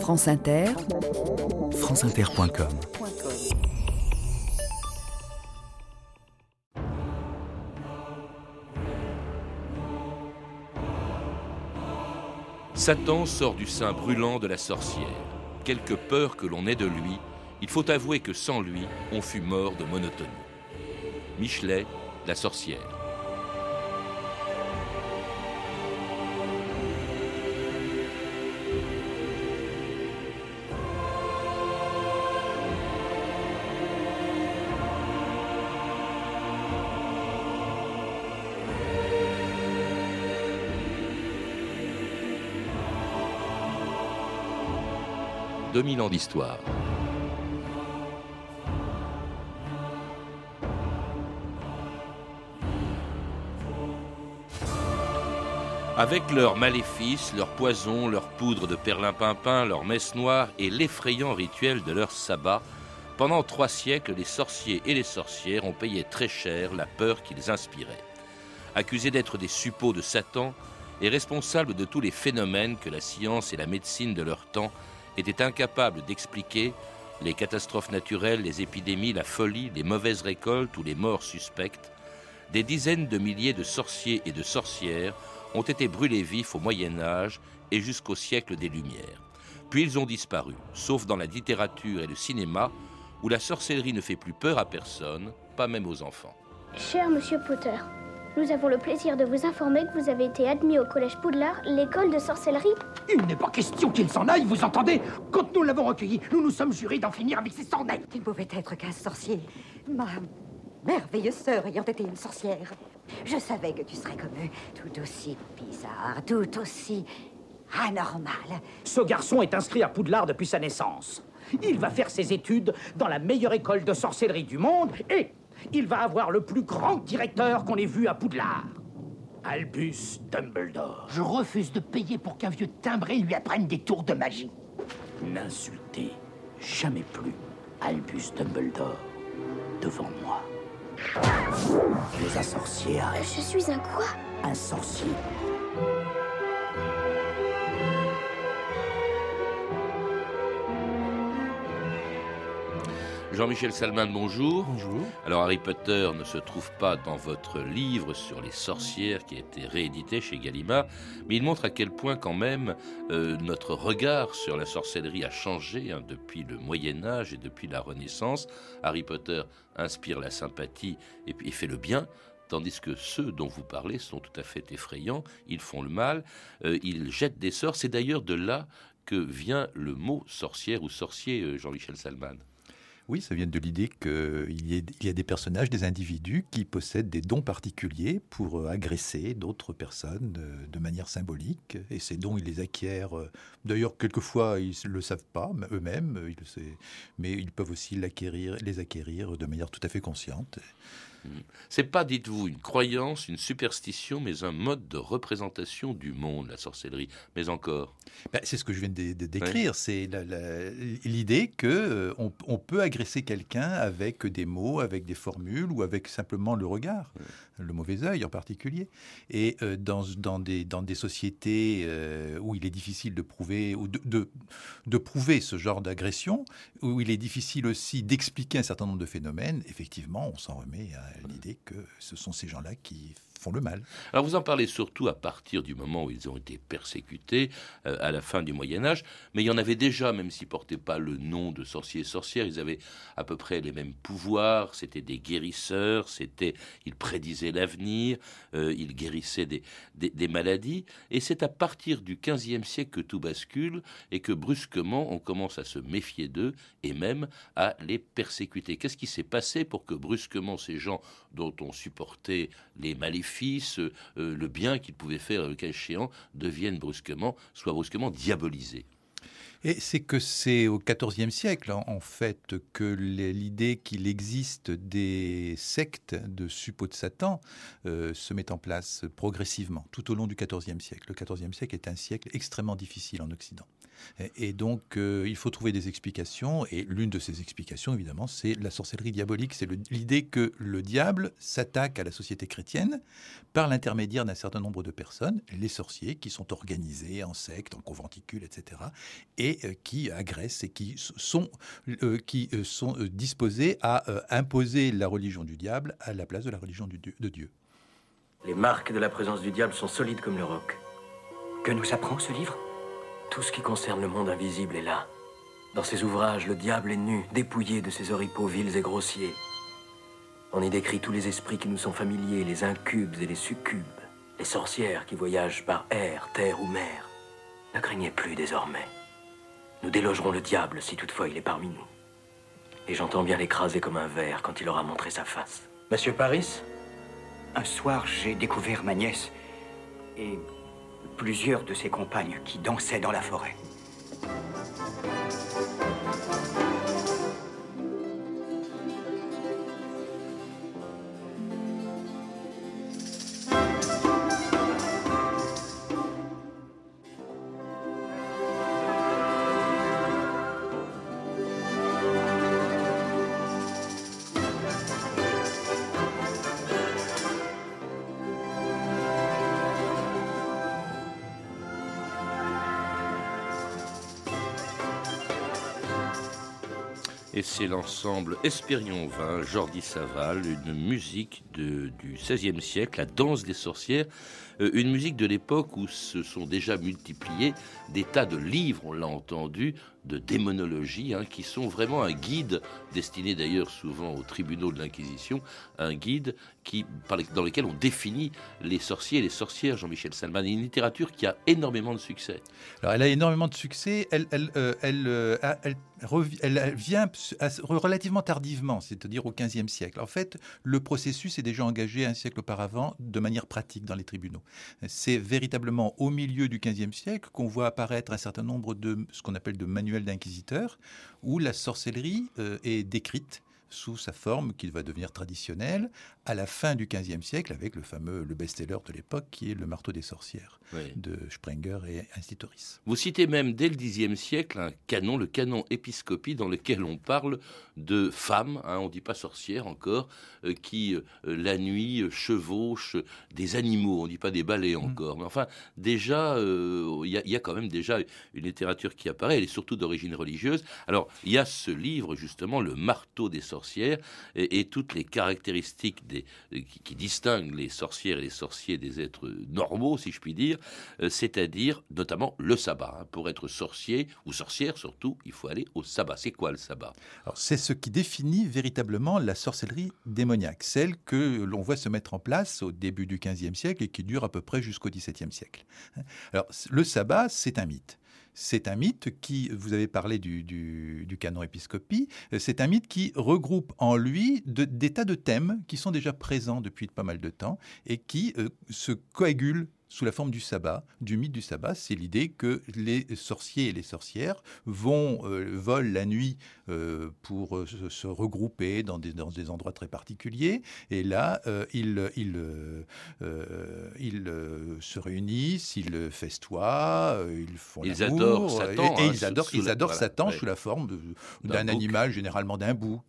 France Inter, franceinter.com Satan sort du sein brûlant de la sorcière. Quelque peur que l'on ait de lui, il faut avouer que sans lui, on fut mort de monotonie. Michelet, la sorcière. 2000 ans d'histoire. Avec leurs maléfices, leurs poisons, leurs poudres de perlimpinpin, leurs messes noires et l'effrayant rituel de leur sabbat, pendant trois siècles, les sorciers et les sorcières ont payé très cher la peur qu'ils inspiraient. Accusés d'être des suppôts de Satan et responsables de tous les phénomènes que la science et la médecine de leur temps étaient incapables d'expliquer les catastrophes naturelles, les épidémies, la folie, les mauvaises récoltes ou les morts suspectes, des dizaines de milliers de sorciers et de sorcières ont été brûlés vifs au Moyen Âge et jusqu'au siècle des Lumières. Puis ils ont disparu, sauf dans la littérature et le cinéma, où la sorcellerie ne fait plus peur à personne, pas même aux enfants. Cher Monsieur Potter, nous avons le plaisir de vous informer que vous avez été admis au Collège Poudlard, l'école de sorcellerie. Il n'est pas question qu'il s'en aille, vous entendez? Quand nous l'avons recueilli, nous nous sommes jurés d'en finir avec ces sornettes. Tu ne pouvais être qu'un sorcier. Ma merveilleuse sœur ayant été une sorcière. Je savais que tu serais comme eux, tout aussi bizarre, tout aussi anormal. Ce garçon est inscrit à Poudlard depuis sa naissance. Il va faire ses études dans la meilleure école de sorcellerie du monde et il va avoir le plus grand directeur qu'on ait vu à Poudlard. Albus Dumbledore. Je refuse de payer pour qu'un vieux timbré lui apprenne des tours de magie. N'insultez jamais plus Albus Dumbledore devant moi. Les un sorcier, Je suis un quoi? Un sorcier. Jean-Michel Salman, bonjour. Bonjour. Alors Harry Potter ne se trouve pas dans votre livre sur les sorcières qui a été réédité chez Gallimard, mais il montre à quel point quand même euh, notre regard sur la sorcellerie a changé hein, depuis le Moyen Âge et depuis la Renaissance. Harry Potter inspire la sympathie et, et fait le bien, tandis que ceux dont vous parlez sont tout à fait effrayants, ils font le mal, euh, ils jettent des sorts. C'est d'ailleurs de là que vient le mot sorcière ou sorcier, euh, Jean-Michel Salman. Oui, ça vient de l'idée qu'il y, y, a des personnages, des individus qui possèdent des dons particuliers pour euh, agresser d'autres personnes euh, de manière symbolique. Et ces dons, ils les acquièrent. Euh, d'ailleurs, quelquefois, ils ne le savent pas eux-mêmes, mais ils peuvent aussi les acquérir de manière tout à fait consciente. C'est pas, dites-vous, une croyance, une superstition, mais un mode de représentation du monde, la sorcellerie. Mais encore. Ben, c'est ce que je viens de, décrire. C'est l'idée que euh, on, peut agresser quelqu'un avec des mots, avec des formules ou avec simplement le regard, le mauvais œil en particulier. Et euh, dans, dans, des, dans des sociétés euh, où il est difficile de prouver ou de, de, de prouver ce genre d'agression, où il est difficile aussi d'expliquer un certain nombre de phénomènes, effectivement, on s'en remet à l'idée que ce sont ces gens-là qui le mal. Alors vous en parlez surtout à partir du moment où ils ont été persécutés euh, à la fin du Moyen Âge, mais il y en avait déjà, même s'ils portaient pas le nom de sorciers et sorcières, ils avaient à peu près les mêmes pouvoirs. C'était des guérisseurs, c'était ils prédisaient l'avenir, euh, ils guérissaient des, des, des maladies. Et c'est à partir du XVe siècle que tout bascule et que brusquement on commence à se méfier d'eux et même à les persécuter. Qu'est-ce qui s'est passé pour que brusquement ces gens dont on supportait les maléfices, euh, le bien qu'ils pouvaient faire le cas échéant, deviennent brusquement, soit brusquement diabolisés. Et c'est que c'est au XIVe siècle, en fait, que l'idée qu'il existe des sectes de suppôts de Satan euh, se met en place progressivement, tout au long du XIVe siècle. Le XIVe siècle est un siècle extrêmement difficile en Occident. Et, donc, euh, il faut trouver des explications. Et l'une de ces explications, évidemment, c'est la sorcellerie diabolique. C'est l'idée que le diable s'attaque à la société chrétienne par l'intermédiaire d'un certain nombre de personnes, les sorciers, qui sont organisés en sectes, en conventicules, etc., et euh, qui agressent et qui sont, euh, qui, sont disposés à imposer la religion du diable à la place de la religion de Dieu. Les marques de la présence du diable sont solides comme le roc. Que nous apprend ce livre? Tout ce qui concerne le monde invisible est là. Dans ses ouvrages, le diable est nu, dépouillé de ses oripeaux vils et grossiers. On y décrit tous les esprits qui nous sont familiers, les incubes et les succubes, les sorcières qui voyagent par air, terre ou mer. Ne craignez plus désormais. Nous délogerons le diable si toutefois il est parmi nous. Et j'entends bien l'écraser comme un verre quand il aura montré sa face. Monsieur Paris? Un soir, j'ai découvert ma nièce et plusieurs de ses compagnes qui dansaient dans la forêt. Et c'est l'ensemble Espérion 20, Jordi Saval, une musique du XVIe siècle, la danse des sorcières, une musique de l'époque où se sont déjà multipliés des tas de livres, on l'a entendu, de démonologie, hein, qui sont vraiment un guide, destiné d'ailleurs souvent aux tribunaux de l'Inquisition, un guide qui, dans lequel on définit les sorciers et les sorcières, Jean-Michel Salman. Une littérature qui a énormément de succès. Alors, elle a énormément de succès. Euh, euh, elle, elle, vient relativement tardivement, c'est-à-dire au XVe siècle. En fait, le processus est déjà engagé un siècle auparavant de manière pratique dans les tribunaux. C'est véritablement au milieu du XVe siècle qu'on voit apparaître un certain nombre de ce qu'on appelle de manuels d'inquisiteurs, où la sorcellerie euh, est décrite sous sa forme qui va devenir traditionnelle à la fin du XVe siècle avec le fameux le best-seller de l'époque qui est le marteau des sorcières de Sprenger et Instituris. Vous citez même dès le Xe siècle un canon, le canon épiscopie, dans lequel on parle de femmes, hein, on ne dit pas sorcières encore, euh, qui euh, la nuit euh, chevauchent des animaux, on ne dit pas des balais mm. encore, mais enfin déjà il y, a quand même déjà une littérature qui apparaît, elle est surtout d'origine religieuse. Alors il y a ce livre justement, le marteau des sorcières, et, toutes les caractéristiques des, qui, distinguent les sorcières et les sorciers des êtres normaux, si je puis dire, c'est-à-dire notamment le sabbat. Hein. Pour être sorcier ou sorcière surtout, il faut aller au sabbat. C'est quoi le sabbat? C'est ce qui définit véritablement la sorcellerie démoniaque, celle que l'on voit se mettre en place au début du XVe siècle et qui dure à peu près jusqu'au XVIIe siècle. Alors le sabbat, c'est un mythe. C'est un mythe qui, vous avez parlé du, canon épiscopie, c'est un mythe qui regroupe en lui des tas de thèmes qui sont déjà présents depuis pas mal de temps et qui euh, se coagulent sous la forme du sabbat, du mythe du sabbat. C'est l'idée que les sorciers et les sorcières vont, euh, volent la nuit euh, pour euh, se, regrouper dans des, dans des endroits très particuliers. Et là, ils, ils, ils se réunissent, ils festoient, ils font Ils adorent Satan. Et, hein, ils adorent, ils adorent Satan sous la forme d'un animal, généralement d'un bouc.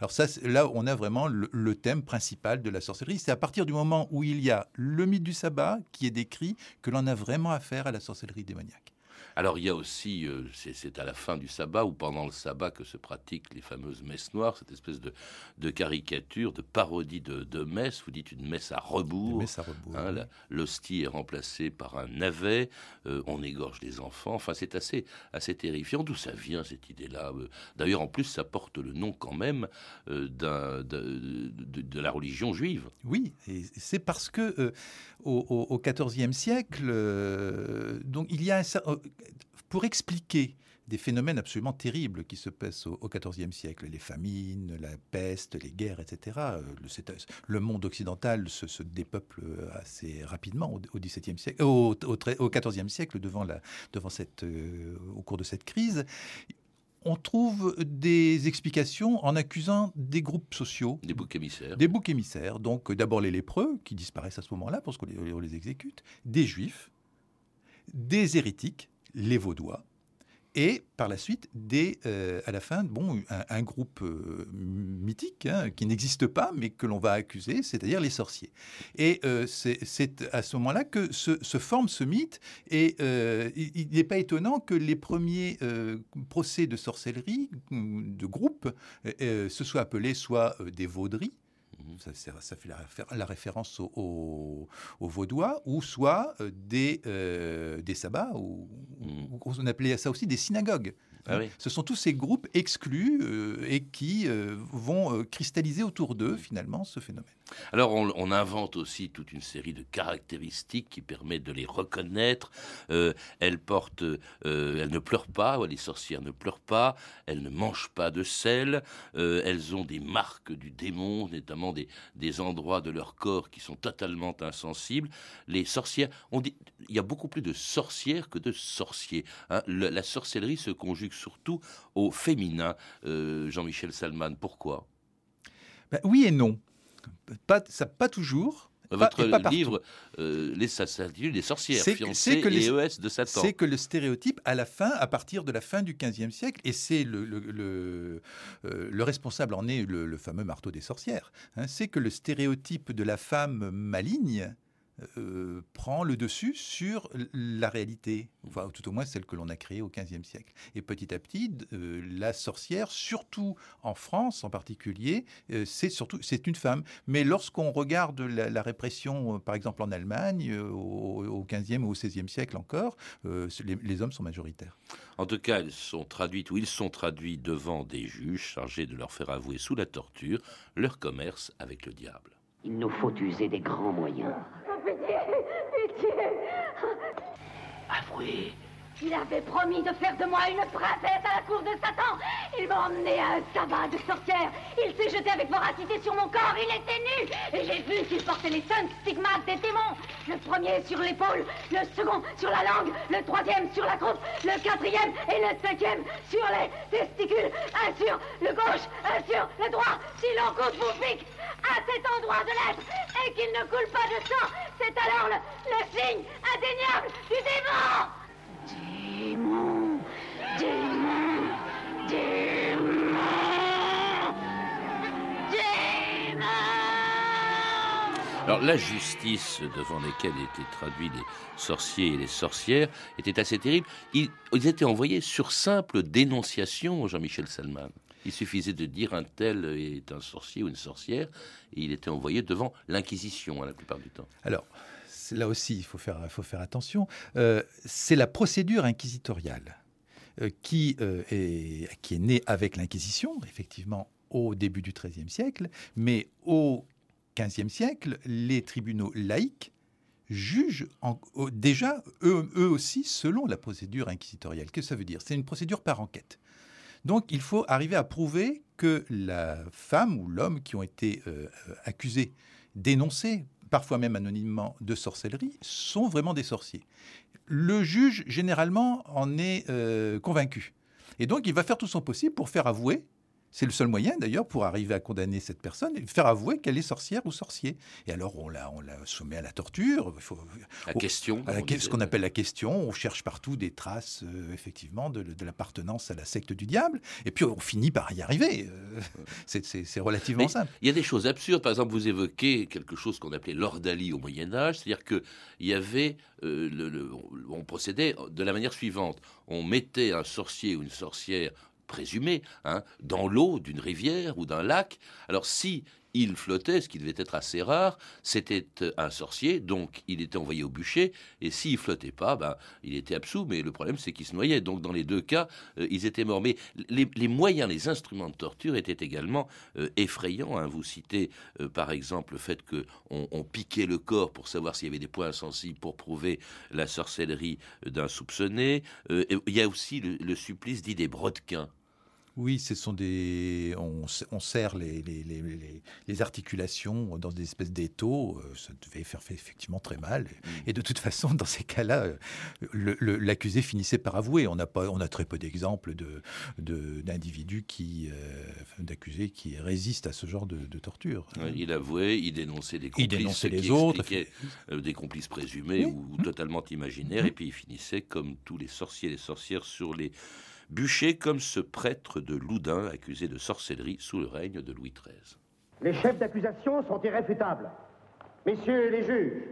Alors ça, là, on a vraiment le, le thème principal de la sorcellerie. C'est à partir du moment où il y a le mythe du sabbat qui est décrit que l'on a vraiment affaire à la sorcellerie démoniaque. Alors il y a aussi, euh, c'est à la fin du sabbat ou pendant le sabbat que se pratiquent les fameuses messes noires, cette espèce de, de caricature, de parodie de, de, messe. Vous dites une messe à rebours. Messe à rebours. Hein, L'hostie est remplacée par un navet. Euh, on égorge les enfants. Enfin, c'est assez, assez terrifiant. D'où ça vient cette idée-là euh? D'ailleurs, en plus, ça porte le nom quand même de, de, la religion juive. Oui, et c'est parce que au XIVe siècle, donc il y a un, pour expliquer des phénomènes absolument terribles qui se passent au XIVe siècle, les famines, la peste, les guerres, etc. Euh, le, le monde occidental se, dépeuple assez rapidement au, XVIIe siècle, au, au, XIVe siècle devant la, devant cette, euh, au cours de cette crise. On trouve des explications en accusant des groupes sociaux. Des boucs émissaires. Des boucs émissaires. Donc d'abord les lépreux, qui disparaissent à ce moment-là parce qu'on les, les exécute, des juifs, des hérétiques, les Vaudois, et par la suite, des, euh, à la fin, bon, un, groupe euh, mythique hein, qui n'existe pas, mais que l'on va accuser, c'est-à-dire les sorciers. Et euh, c'est à ce moment-là que se, forme ce mythe. Et il n'est pas étonnant que les premiers procès de sorcellerie de groupe se soient appelés soit des vauderies, ça, fait la, référence aux, Vaudois, ou soit euh, des, euh, des sabbats, ou, mm. on appelait ça aussi des synagogues. Ah Ce sont tous ces groupes exclus euh, et qui vont cristalliser autour d'eux finalement ce phénomène. Alors on, invente aussi toute une série de caractéristiques qui permettent de les reconnaître. Euh, elles portent, euh, elles ne pleurent pas, les sorcières ne pleurent pas, elles ne mangent pas de sel, euh, elles ont des marques du démon, notamment des, des, endroits de leur corps qui sont totalement insensibles. Les sorcières, on dit, il y a beaucoup plus de sorcières que de sorciers. Hein. la sorcellerie se conjugue surtout au féminin. Jean-Michel Salman, pourquoi? Ben, Oui et non pas, ça, pas toujours. Votre livre, euh, Les s'intitule Les sorcières, fiancées que les, ES de Satan. C'est que le stéréotype, à la fin, à partir de la fin du XVe siècle, et c'est le, le, euh, le, responsable en est le, fameux marteau des sorcières, hein, c'est que le stéréotype de la femme maligne euh, prend le dessus sur la réalité, enfin, tout au moins celle que l'on a créée au XVe siècle. Et petit à petit, euh, la sorcière, surtout en France en particulier, euh, c'est surtout c'est une femme. Mais lorsqu'on regarde la, répression, par exemple en Allemagne, au, XVe ou au XVIe siècle encore, les, les, hommes sont majoritaires. En tout cas, elles sont traduites ou ils sont traduits devant des juges chargés de leur faire avouer sous la torture leur commerce avec le diable. Il nous faut user des grands moyens. 谢谢。啊 il avait promis de faire de moi une princesse à la cour de Satan. Il m'a emmené à un sabbat de sorcière. Il s'est jeté avec voracité sur mon corps. Il était nu. Et j'ai vu qu'il portait les cinq stigmates des démons. Le premier sur l'épaule, le second sur la langue, le troisième sur la croupe, le quatrième et le cinquième sur les testicules. Un sur le gauche, un sur le droit. Si l'on compte vous pique à cet endroit de l'être et qu'il ne coule pas de sang, c'est alors le, le signe indéniable du démon. Démon Démon Démon Alors la justice devant laquelle étaient traduits les sorciers et les sorcières était assez terrible. Ils, étaient envoyés sur simple dénonciation, Jean-Michel Salman. Il suffisait de dire un tel est un sorcier ou une sorcière, et il était envoyé devant l'Inquisition hein, la plupart du temps. Alors, là aussi, il faut faire, attention, euh, c'est la procédure inquisitoriale euh, qui, euh, est, qui est née avec l'Inquisition, effectivement, au début du XIIIe siècle, mais au XVe siècle, les tribunaux laïcs jugent déjà eux, eux, aussi selon la procédure inquisitoriale. Qu'est-ce que ça veut dire? C'est une procédure par enquête. Donc il faut arriver à prouver que la femme ou l'homme qui ont été accusés, dénoncés parfois même anonymement, de sorcellerie, sont vraiment des sorciers. Le juge, généralement, en est euh, convaincu. Et donc, il va faire tout son possible pour faire avouer c'est le seul moyen, d'ailleurs, pour arriver à condamner cette personne et faire avouer qu'elle est sorcière ou sorcier. Et alors, on la, on la soumet à la torture. Il faut, la question. ce qu'on appelle la question. On cherche partout des traces, euh, effectivement, de, l'appartenance à la secte du diable. Et puis, on finit par y arriver. Euh, c'est relativement simple. Il y a des choses absurdes. Par exemple, vous évoquez quelque chose qu'on appelait l'ordalie au Moyen-Âge. C'est-à-dire qu'il y avait. Euh, le, on procédait de la manière suivante. On mettait un sorcier ou une sorcière présumé, hein, dans l'eau d'une rivière ou d'un lac. Alors si il flottait, ce qui devait être assez rare, c'était euh, un sorcier, donc il était envoyé au bûcher, et s'il flottait pas, ben, il était absous, mais le problème c'est qu'il se noyait. Donc dans les deux cas, euh, ils étaient morts. Mais les, moyens, les instruments de torture étaient également euh, effrayants. Hein. Vous citez par exemple le fait qu'on on piquait le corps pour savoir s'il y avait des points sensibles pour prouver la sorcellerie d'un soupçonné. il y a aussi le, le supplice dit des brodequins. Oui, ce sont des. On, on serre les, les, les, les, articulations dans des espèces d'étaux. Euh, ça devait faire effectivement très mal. Mm. Et de toute façon, dans ces cas-là, l'accusé finissait par avouer. On a, pas, on a très peu d'exemples d'individus de, qui. Euh, d'accusés qui résistent à ce genre de, torture. il avouait, il dénonçait des complices. Il dénonçait les autres. Euh, des complices présumés ou mm. totalement imaginaires. Mm. Et puis il finissait comme tous les sorciers et les sorcières sur les bûcher comme ce prêtre de Loudun accusé de sorcellerie sous le règne de Louis XIII. Les chefs d'accusation sont irréfutables. Messieurs les juges,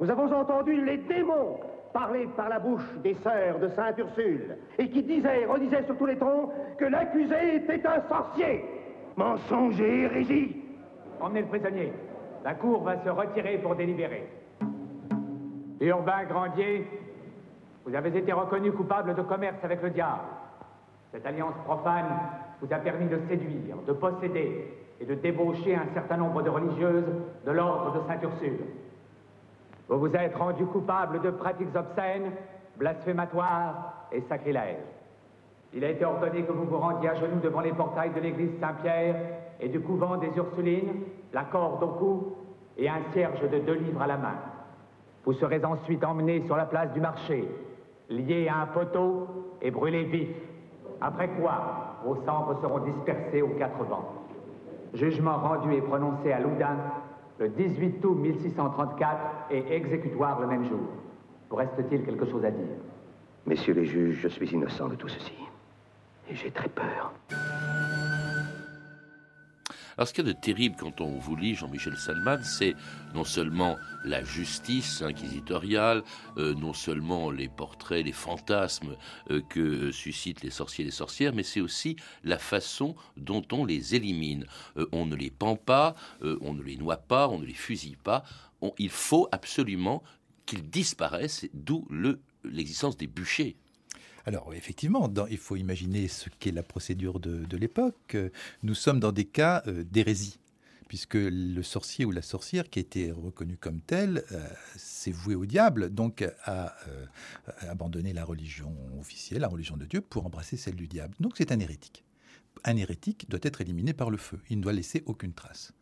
nous avons entendu les démons parler par la bouche des sœurs de Sainte Ursule et qui disaient et redisaient sur tous les tons que l'accusé était un sorcier. Mensonge et hérésie. Emmenez le prisonnier. La cour va se retirer pour délibérer. Urbain Grandier, vous avez été reconnu coupable de commerce avec le diable. Cette alliance profane vous a permis de séduire, de posséder et de débaucher un certain nombre de religieuses de l'ordre de Sainte-Ursule. Vous vous êtes rendu coupable de pratiques obscènes, blasphématoires et sacrilèges. Il a été ordonné que vous vous rendiez à genoux devant les portails de l'église Saint-Pierre et du couvent des Ursulines, la corde au cou et un cierge de deux livres à la main. Vous serez ensuite emmené sur la place du marché, liés à un poteau et brûlés vifs. Après quoi, vos cendres seront dispersées aux quatre vents. Jugement rendu et prononcé à Loudun le 18 août 1634 et exécutoire le même jour. Vous reste-t-il quelque chose à dire? Messieurs les juges, je suis innocent de tout ceci. Et j'ai très peur. Ce qu'il y a de terrible quand on vous lit Jean-Michel Salman, c'est non seulement la justice inquisitoriale, euh, non seulement les portraits, les fantasmes euh, que suscitent les sorciers et les sorcières, mais c'est aussi la façon dont on les élimine. Euh, on ne les pend pas, on ne les noie pas, on ne les fusille pas. il faut absolument qu'ils disparaissent, d'où l'existence des bûchers. Alors effectivement, il faut imaginer ce qu'est la procédure de, l'époque. Nous sommes dans des cas euh, d'hérésie puisque le sorcier ou la sorcière qui a été reconnu comme tel euh, s'est voué au diable, donc a euh, abandonné la religion officielle, la religion de Dieu, pour embrasser celle du diable. Donc c'est un hérétique. Un hérétique doit être éliminé par le feu. Il ne doit laisser aucune trace.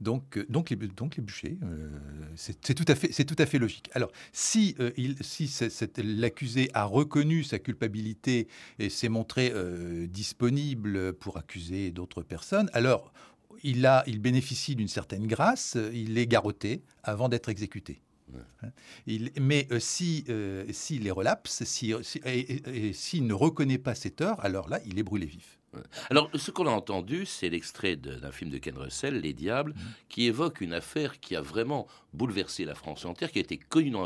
Donc, euh, donc, les, donc les bûchers, euh, c'est tout, à fait, tout à fait logique. Alors, si, euh, il, si l'accusé a reconnu sa culpabilité et s'est montré disponible pour accuser d'autres personnes, alors il, a, il bénéficie d'une certaine grâce, il est garrotté avant d'être exécuté. Hein. Il, mais si s'il les relapse, si, et s'il ne reconnaît pas cette heure, alors là, il est brûlé vif. Alors, ce qu'on a entendu, c'est l'extrait d'un film de Ken Russell, Les Diables, mm. qui évoque une affaire qui a vraiment bouleversé la France entière, qui a été connue dans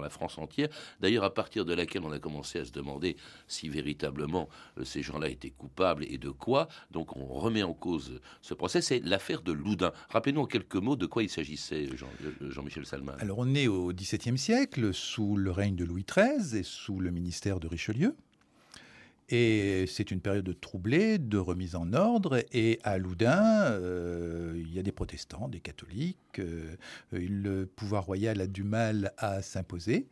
la, France entière, d'ailleurs à partir de laquelle on a commencé à se demander si véritablement euh, ces gens-là étaient coupables et de quoi. Donc on remet en cause ce procès, c'est l'affaire de Loudun. Rappelez-nous en quelques mots de quoi il s'agissait, euh, Jean-Michel Salman. Alors on est au XVIIe siècle, sous le règne de Louis XIII et sous le ministère de Richelieu. Et c'est une période troublée, de remise en ordre. Et à Loudun, euh, il y a des protestants, des catholiques. Euh, le pouvoir royal a du mal à s'imposer.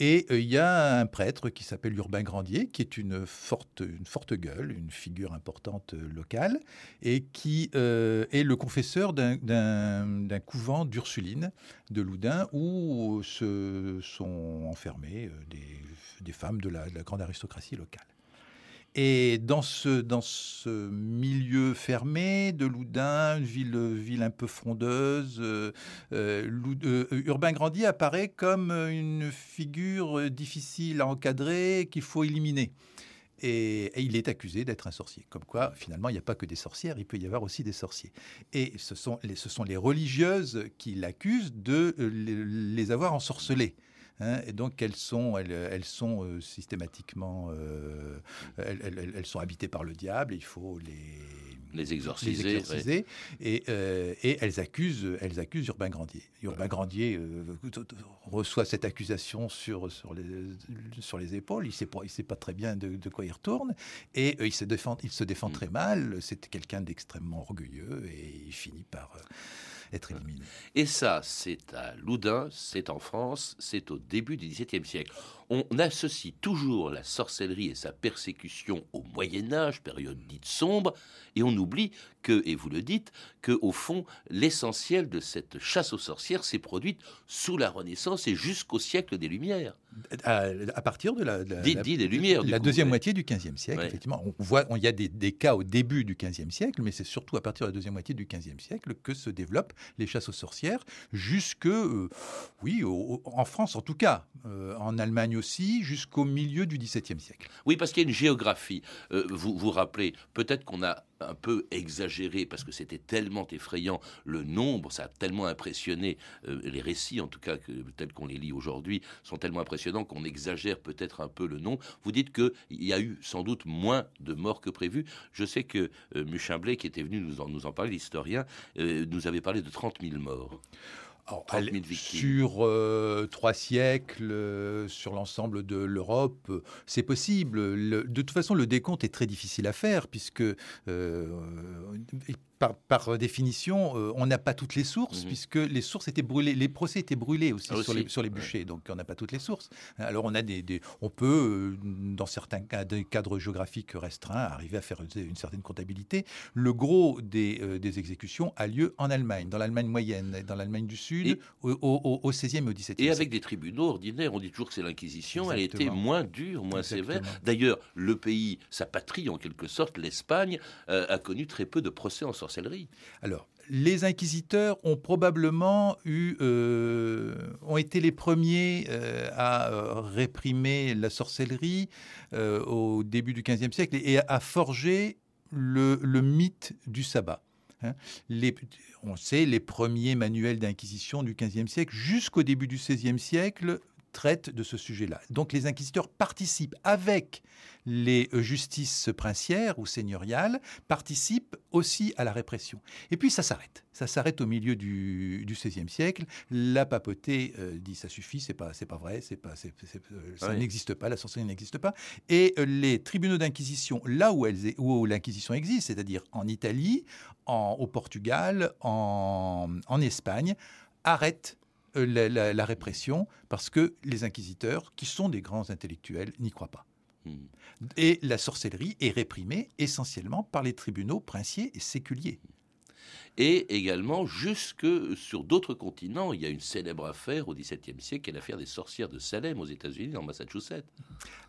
Et euh, il y a un prêtre qui s'appelle Urbain Grandier, qui est une forte, une forte gueule, une figure importante locale, et qui est le confesseur d'un couvent d'Ursulines de Loudun, où se sont enfermées des, des femmes de la grande aristocratie locale. Et dans ce, dans ce milieu fermé de Loudun, une ville, ville un peu frondeuse, euh, euh, euh, Urbain Grandier apparaît comme une figure difficile à encadrer qu'il faut éliminer. Et, il est accusé d'être un sorcier. Comme quoi, finalement, il n'y a pas que des sorcières, il peut y avoir aussi des sorciers. Et ce sont les, ce sont les religieuses qui l'accusent de les avoir ensorcelés. Hein, et donc elles sont, elles, sont euh, systématiquement, euh, elles, sont habitées par le diable. il faut les les exorciser, et, euh, et, elles accusent, elles accusent Urbain Grandier. Urbain Grandier reçoit cette accusation sur sur les sur les épaules. Il sait pas, il sait pas très bien de, quoi il retourne, et il se défend, il se défend mm. très mal. C'est quelqu'un d'extrêmement orgueilleux, et il finit par être éliminé. Et ça, c'est à Loudun, c'est en France, c'est au début du XVIIe siècle. On associe toujours la sorcellerie et sa persécution au Moyen Âge, période dite sombre, et on oublie que, et vous le dites, que au fond, l'essentiel de cette chasse aux sorcières s'est produite sous la Renaissance et jusqu'au siècle des Lumières. À, partir de la, des, Lumières, la deuxième moitié du XVe siècle, effectivement. On voit, il y a des, des, cas au début du XVe siècle, mais c'est surtout à partir de la deuxième moitié du XVe siècle que se développent les chasses aux sorcières, jusque, euh, oui, en France en tout cas, euh, en Allemagne aussi, jusqu'au milieu du XVIIe siècle. Oui, parce qu'il y a une géographie. Euh, vous vous rappelez, peut-être qu'on a un peu exagéré parce que c'était tellement effrayant le nombre, ça a tellement impressionné euh, les récits en tout cas que, tels qu'on les lit aujourd'hui sont tellement impressionnants qu'on exagère peut-être un peu le nombre. Vous dites qu'il y a eu sans doute moins de morts que prévu. Je sais que euh, Muchimblé, qui était venu nous en, nous en parler, l'historien, euh, nous avait parlé de 30 000 morts. Sur euh, trois siècles, euh, sur l'ensemble de l'Europe, euh, c'est possible. de toute façon, le décompte est très difficile à faire puisque par, définition, euh, on n'a pas toutes les sources, mhm. puisque les sources étaient brûlées, les procès étaient brûlés aussi, ah, Sur, les, bûchers, donc on n'a pas toutes les sources. Alors on a des, on peut, euh, dans certains cas, des cadres géographiques restreints, arriver à faire une certaine comptabilité. Le gros des, euh, des exécutions a lieu en Allemagne, dans l'Allemagne moyenne, dans l'Allemagne du Sud, au, au, 16e et au 17e Et avec des tribunaux ordinaires, on dit toujours que c'est l'Inquisition, elle était moins dure, moins sévère. D'ailleurs, le pays, sa patrie en quelque sorte, l'Espagne, a connu très peu de procès en sorte alors, les inquisiteurs ont probablement eu, euh, ont été les premiers euh, à euh, réprimer la sorcellerie au début du XVe siècle et, à forger le, mythe du sabbat. Hein. on sait les premiers manuels d'inquisition du XVe siècle jusqu'au début du XVIe siècle traitent de ce sujet-là. Donc les inquisiteurs participent avec les euh, justices princières ou seigneuriales, participent aussi à la répression. Et puis ça s'arrête. Ça s'arrête au milieu du, XVIe siècle. La papauté euh, dit ça suffit, c'est pas, c'est pas vrai, c'est pas, euh, ça n'existe pas, la sorcellerie n'existe pas. Et les tribunaux d'inquisition, là où, elles, où l'inquisition existe, c'est-à-dire en Italie, en, au Portugal, en, en Espagne, arrêtent euh, la, répression parce que les inquisiteurs, qui sont des grands intellectuels, n'y croient pas. Hmm. Et la sorcellerie est réprimée essentiellement par les tribunaux princiers et séculiers. Et également, jusque sur d'autres continents, il y a une célèbre affaire au XVIIe siècle, qui est l'affaire des sorcières de Salem aux États-Unis, en Massachusetts.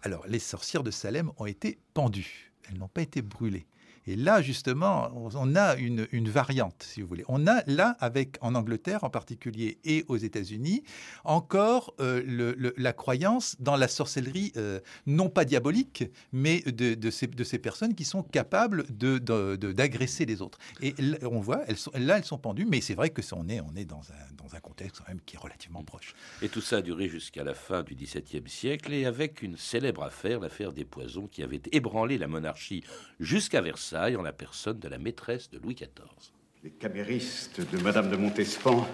Alors, les sorcières de Salem ont été pendues, elles n'ont pas été brûlées. Et là, justement, on a une, variante, si vous voulez. On a là, avec en Angleterre en particulier et aux États-Unis, encore euh, la croyance dans la sorcellerie, euh, non pas diabolique, mais de, ces, personnes qui sont capables d'agresser les autres. Et on voit, là, elles sont pendues, mais c'est vrai que on est, on est dans, un, dans un contexte quand même qui est relativement proche. Et tout ça a duré jusqu'à la fin du XVIIe siècle, et avec une célèbre affaire, l'affaire des poisons, qui avait ébranlé la monarchie jusqu'à Versailles en la personne de la maîtresse de Louis XIV. Les caméristes de Madame de Montespan,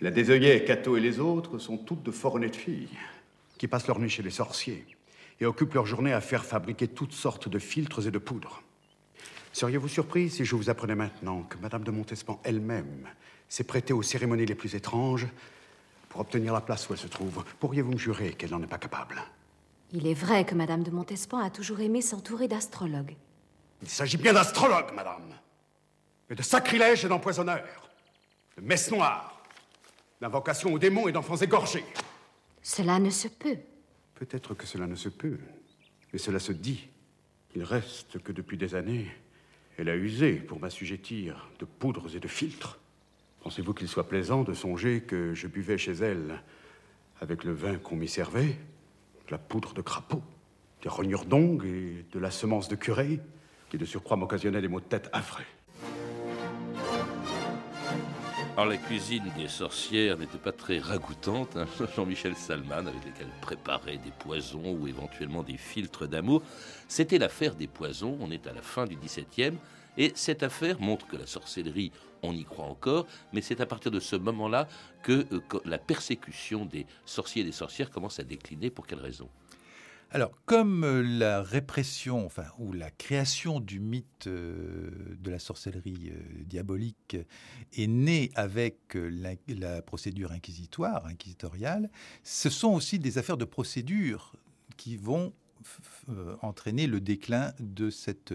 la désœillée, Cato et les autres sont toutes de fort honnêtes filles qui passent leur nuit chez les sorciers et occupent leur journée à faire fabriquer toutes sortes de filtres et de poudres. Seriez-vous surpris si je vous apprenais maintenant que Madame de Montespan elle-même s'est prêtée aux cérémonies les plus étranges pour obtenir la place où elle se trouve? Pourriez-vous me jurer qu'elle n'en est pas capable? Il est vrai que Madame de Montespan a toujours aimé s'entourer d'astrologues. Il s'agit bien d'astrologues, madame, mais de sacrilèges et d'empoisonneurs, de messes noires, d'invocations aux démons et d'enfants égorgés. Cela ne se peut. Peut-être que cela ne se peut, mais cela se dit. Il reste que depuis des années, elle a usé pour m'assujettir de poudres et de filtres. Pensez-vous qu'il soit plaisant de songer que je buvais chez elle, avec le vin qu'on m'y servait, de la poudre de crapaud, des rognures d'ongles et de la semence de curé? Qui de surcroît m'occasionnait des maux de tête affreux. Alors la cuisine des sorcières n'était pas très ragoûtante. Hein. Jean-Michel Salman, avec lesquels préparait des poisons ou éventuellement des filtres d'amour. C'était l'affaire des poisons. On est à la fin du XVIIe. Et cette affaire montre que la sorcellerie, on y croit encore, mais c'est à partir de ce moment-là que, euh, la persécution des sorciers et des sorcières commence à décliner. Pour quelle raison? Alors, comme euh, la répression, ou la création du mythe euh, de la sorcellerie euh, diabolique est née avec la, procédure inquisitoire, inquisitoriale, ce sont aussi des affaires de procédure qui vont entraîner le déclin de cette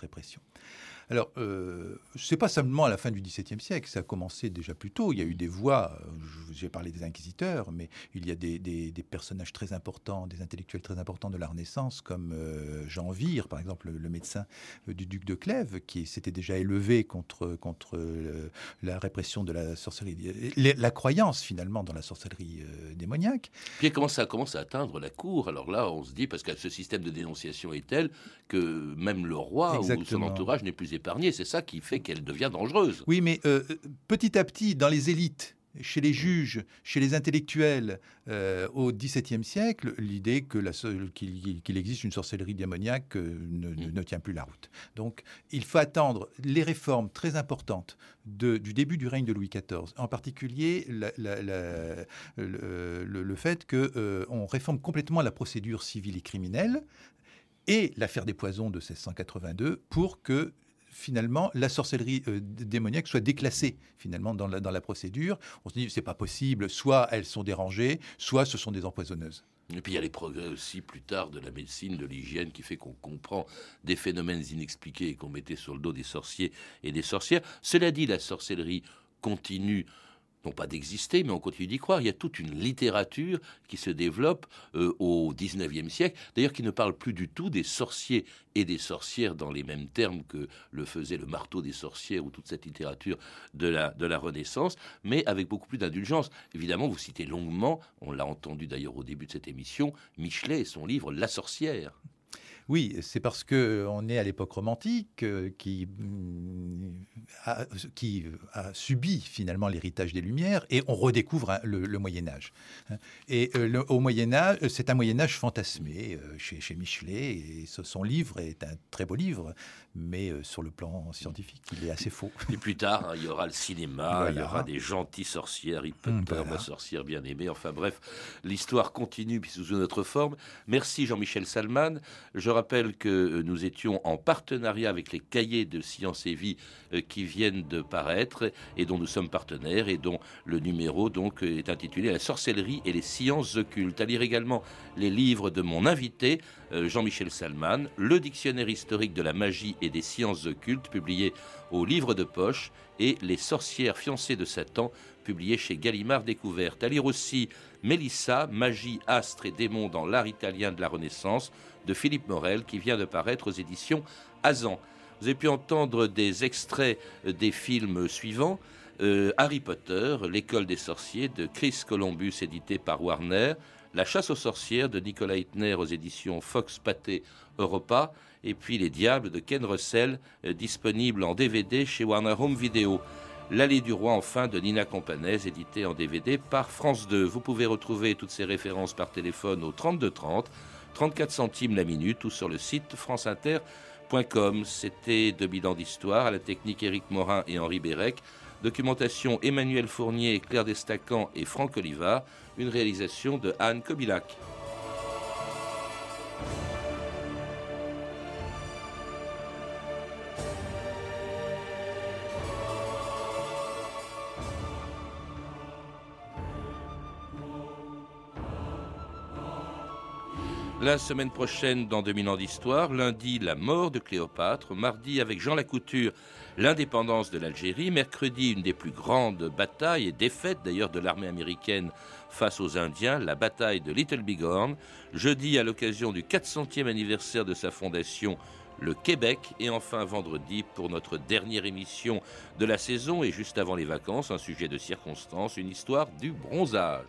répression. Alors, euh, ce n'est pas seulement à la fin du XVIIe siècle, ça a commencé déjà plus tôt. Il y a eu des voix, euh, j'ai parlé des inquisiteurs, mais il y a des, personnages très importants, des intellectuels très importants de la Renaissance, comme euh, Jean Vire, par exemple, le médecin du duc de Clèves, qui s'était déjà élevé contre, contre la répression de la sorcellerie, la croyance finalement dans la sorcellerie démoniaque. Puis comment ça commence à atteindre la cour? Alors là, on se dit, parce que ce système de dénonciation est tel que même le roi ou son entourage n'est plus c'est ça qui fait qu'elle devient dangereuse. Oui, mais euh, petit à petit, dans les élites, chez les juges, chez les intellectuels, euh, au XVIIe siècle, l'idée qu'il existe une sorcellerie démoniaque euh, mm. ne, tient plus la route. Donc, il faut attendre les réformes très importantes du début du règne de Louis XIV, en particulier le, fait qu'on réforme complètement la procédure civile et criminelle et l'affaire des poisons de 1682 pour que finalement la sorcellerie euh, démoniaque soit déclassée finalement dans la, dans la procédure. On se dit c'est pas possible, soit elles sont dérangées, soit ce sont des empoisonneuses. Et puis il y a les progrès aussi plus tard de la médecine, de l'hygiène, qui fait qu'on comprend des phénomènes inexpliqués qu'on mettait sur le dos des sorciers et des sorcières. Cela dit, la sorcellerie continue non pas d'exister, mais on continue d'y croire. Il y a toute une littérature qui se développe euh, au XIXe siècle, d'ailleurs qui ne parle plus du tout des sorciers et des sorcières dans les mêmes termes que le faisait le marteau des sorcières ou toute cette littérature de la, de la Renaissance, mais avec beaucoup plus d'indulgence. Évidemment, vous citez longuement, on l'a entendu d'ailleurs au début de cette émission, Michelet et son livre La sorcière. Oui, c'est parce qu'on est à l'époque romantique euh, qui, mm, a, qui a subi finalement l'héritage des Lumières et on redécouvre hein, le, Moyen Âge. Hein. Et euh, au Moyen Âge, c'est un Moyen Âge fantasmé euh, chez, chez, Michelet et son livre est un très beau livre, mais sur le plan scientifique, il est assez faux. Et plus tard, hein, il y aura le cinéma, il y aura des gentilles sorcières, il peut voilà. ma sorcière bien aimée. Enfin bref, l'histoire continue sous une autre forme. Merci Jean-Michel Salman. Je rappelle que euh, nous étions en partenariat avec les cahiers de Sciences et Vie euh, qui viennent de paraître et dont nous sommes partenaires et dont le numéro donc euh, est intitulé La sorcellerie et les sciences occultes. À lire également les livres de mon invité Jean-Michel Salman, Le dictionnaire historique de la magie et des sciences occultes publié au livre de poche et Les sorcières fiancées de Satan publié chez Gallimard Découverte. À lire aussi Mélissa, Magie, Astre et Démons dans l'art italien de la Renaissance de Philippe Morel qui vient de paraître aux éditions Azan. Vous avez pu entendre des extraits des films suivants. Euh, Harry Potter, L'école des sorciers de Chris Columbus édité par Warner, La chasse aux sorcières de Nicolas Hitner aux éditions Fox Pathé Europa, et puis Les Diables de Ken Russell, euh, disponible en DVD chez Warner Home Video. L'Allée du Roi, enfin, de Nina Campanès, édité en DVD par France 2. Vous pouvez retrouver toutes ces références par téléphone au 3230, 34 centimes la minute ou sur le site franceinter.com. C'était de bilan d'histoire à la technique Éric Morin et Henri Bérec. Documentation Emmanuel Fournier, Claire Destacan et Franck Oliva. Une réalisation de Anne Kobilac. La semaine prochaine, dans 2000 ans d'histoire, lundi, la mort de Cléopâtre, mardi, avec Jean Lacouture, l'indépendance de l'Algérie, mercredi, une des plus grandes batailles et défaites d'ailleurs de l'armée américaine face aux Indiens, la bataille de Little Bighorn, jeudi, à l'occasion du 400e anniversaire de sa fondation, le Québec, et enfin vendredi pour notre dernière émission de la saison et juste avant les vacances, un sujet de circonstance, une histoire du bronzage.